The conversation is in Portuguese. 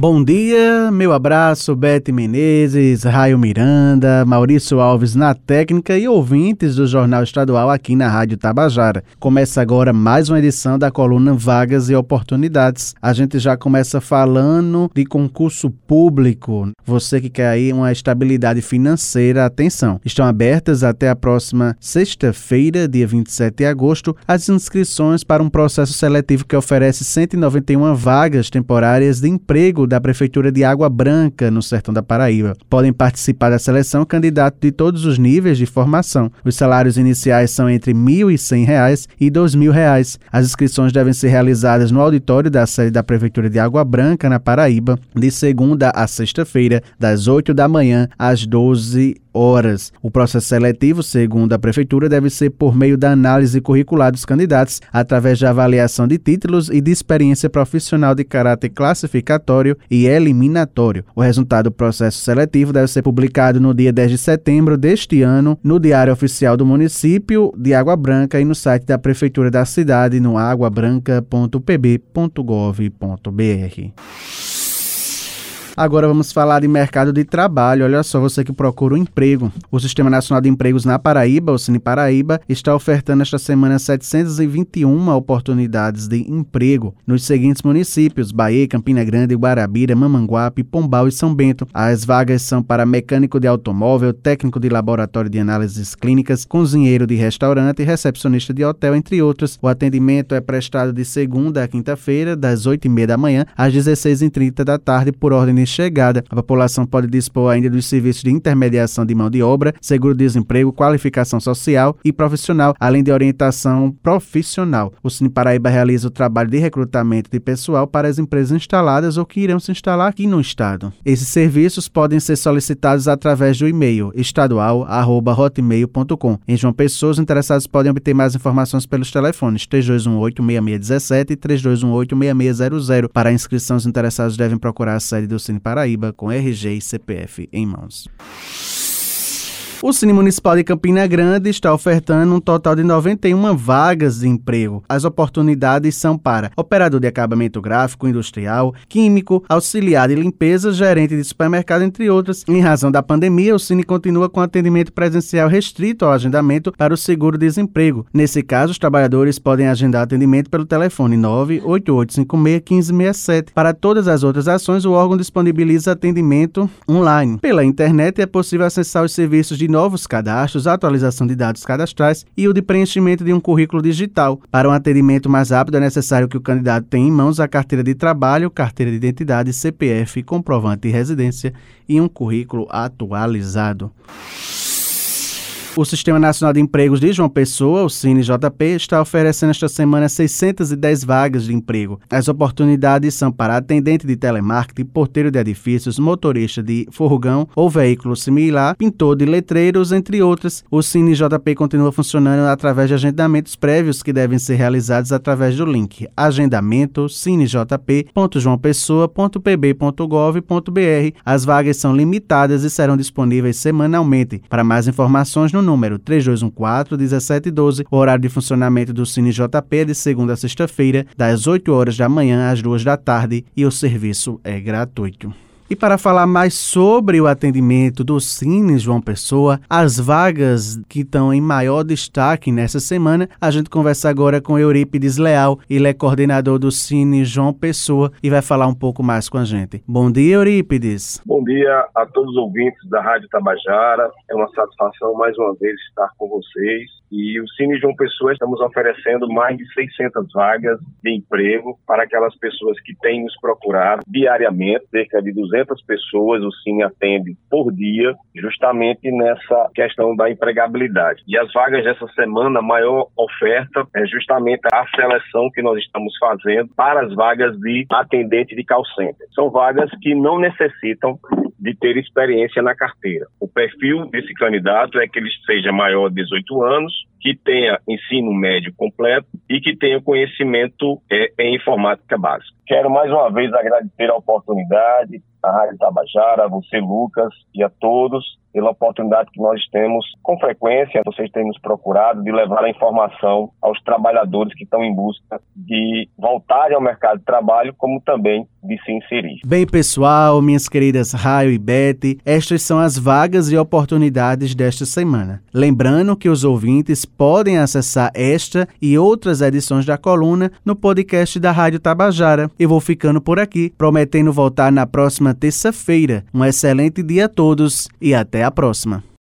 Bom dia, meu abraço, Bete Menezes, Raio Miranda, Maurício Alves na técnica e ouvintes do Jornal Estadual aqui na Rádio Tabajara. Começa agora mais uma edição da coluna Vagas e Oportunidades. A gente já começa falando de concurso público. Você que quer aí uma estabilidade financeira, atenção. Estão abertas até a próxima sexta-feira, dia 27 de agosto, as inscrições para um processo seletivo que oferece 191 vagas temporárias de emprego da Prefeitura de Água Branca, no sertão da Paraíba. Podem participar da seleção candidatos de todos os níveis de formação. Os salários iniciais são entre R$ 1.100 e R$ 2.000. As inscrições devem ser realizadas no auditório da sede da Prefeitura de Água Branca, na Paraíba, de segunda a sexta-feira, das 8 da manhã às 12 horas. O processo seletivo, segundo a Prefeitura, deve ser por meio da análise curricular dos candidatos, através de avaliação de títulos e de experiência profissional de caráter classificatório e eliminatório. O resultado do processo seletivo deve ser publicado no dia 10 de setembro deste ano no Diário Oficial do Município de Água Branca e no site da Prefeitura da cidade no aguabranca.pb.gov.br. Agora vamos falar de mercado de trabalho. Olha só, você que procura um emprego. O Sistema Nacional de Empregos na Paraíba, o Cine Paraíba, está ofertando esta semana 721 oportunidades de emprego nos seguintes municípios: Bahia, Campina Grande, Guarabira, Mamanguape, Pombal e São Bento. As vagas são para mecânico de automóvel, técnico de laboratório de análises clínicas, cozinheiro de restaurante e recepcionista de hotel, entre outros. O atendimento é prestado de segunda a quinta-feira, das 8h30 da manhã às 16h30 da tarde, por ordem de chegada. A população pode dispor ainda dos serviços de intermediação de mão de obra, seguro-desemprego, qualificação social e profissional, além de orientação profissional. O Cine Paraíba realiza o trabalho de recrutamento de pessoal para as empresas instaladas ou que irão se instalar aqui no estado. Esses serviços podem ser solicitados através do e-mail estadual@hotmail.com. Em João Pessoa, os interessados podem obter mais informações pelos telefones 3218-6617 e 3218-6600. Para a inscrição, os interessados devem procurar a sede do Cine Paraíba com RG e CPF em mãos. O Cine Municipal de Campina Grande está ofertando um total de 91 vagas de emprego. As oportunidades são para operador de acabamento gráfico industrial, químico, auxiliar de limpeza, gerente de supermercado, entre outras. Em razão da pandemia, o Cine continua com atendimento presencial restrito ao agendamento para o seguro-desemprego. Nesse caso, os trabalhadores podem agendar atendimento pelo telefone 988561567. Para todas as outras ações, o órgão disponibiliza atendimento online. Pela internet é possível acessar os serviços de novos cadastros, atualização de dados cadastrais e o de preenchimento de um currículo digital. Para um atendimento mais rápido, é necessário que o candidato tenha em mãos a carteira de trabalho, carteira de identidade, CPF, comprovante de residência e um currículo atualizado. O Sistema Nacional de Empregos de João Pessoa, o CineJP, está oferecendo esta semana 610 vagas de emprego. As oportunidades são para atendente de telemarketing, porteiro de edifícios, motorista de furgão ou veículo similar, pintor de letreiros, entre outras. O CineJP continua funcionando através de agendamentos prévios que devem ser realizados através do link agendamento cinejp.joaopessoa.pb.gov.br. As vagas são limitadas e serão disponíveis semanalmente. Para mais informações, no número 3214-1712. O horário de funcionamento do Cine JP é de segunda a sexta-feira, das 8 horas da manhã às 2 da tarde, e o serviço é gratuito. E para falar mais sobre o atendimento do Cine João Pessoa, as vagas que estão em maior destaque nessa semana, a gente conversa agora com Eurípides Leal, ele é coordenador do Cine João Pessoa e vai falar um pouco mais com a gente. Bom dia, Eurípides. Bom dia a todos os ouvintes da Rádio Tabajara. É uma satisfação mais uma vez estar com vocês. E o Cine João Pessoa estamos oferecendo mais de 600 vagas de emprego para aquelas pessoas que têm nos procurado diariamente, cerca de 200 200 pessoas o Cine atende por dia, justamente nessa questão da empregabilidade. E as vagas dessa semana, a maior oferta é justamente a seleção que nós estamos fazendo para as vagas de atendente de call center. São vagas que não necessitam de ter experiência na carteira. O perfil desse candidato é que ele seja maior de 18 anos, que tenha ensino médio completo e que tenham conhecimento é, em informática básica. Quero mais uma vez agradecer a oportunidade, à Rádio Tabajara, a você, Lucas, e a todos pela oportunidade que nós temos com frequência, vocês têm nos procurado, de levar a informação aos trabalhadores que estão em busca de voltarem ao mercado de trabalho, como também de se inserir. Bem, pessoal, minhas queridas Raio e Bete, estas são as vagas e oportunidades desta semana. Lembrando que os ouvintes podem acessar esta e outras edições da coluna no podcast da Rádio Tabajara. Eu vou ficando por aqui, prometendo voltar na próxima terça-feira. Um excelente dia a todos e até a próxima.